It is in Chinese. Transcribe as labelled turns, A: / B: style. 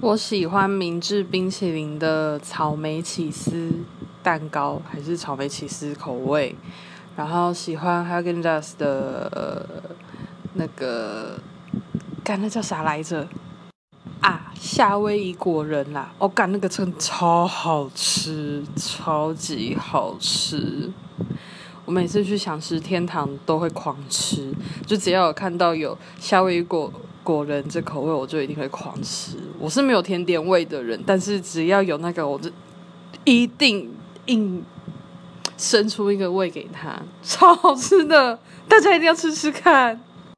A: 我喜欢明治冰淇淋的草莓起司蛋糕，还是草莓起司口味。然后喜欢 Hagen Dazs 的那个，干那叫啥来着？啊，夏威夷果仁啦！我干那个真超好吃，超级好吃。我每次去享食天堂都会狂吃，就只要有看到有夏威夷果果仁这口味，我就一定会狂吃。我是没有甜点味的人，但是只要有那个，我就一定硬生出一个胃给他，超好吃的，大家一定要吃吃看。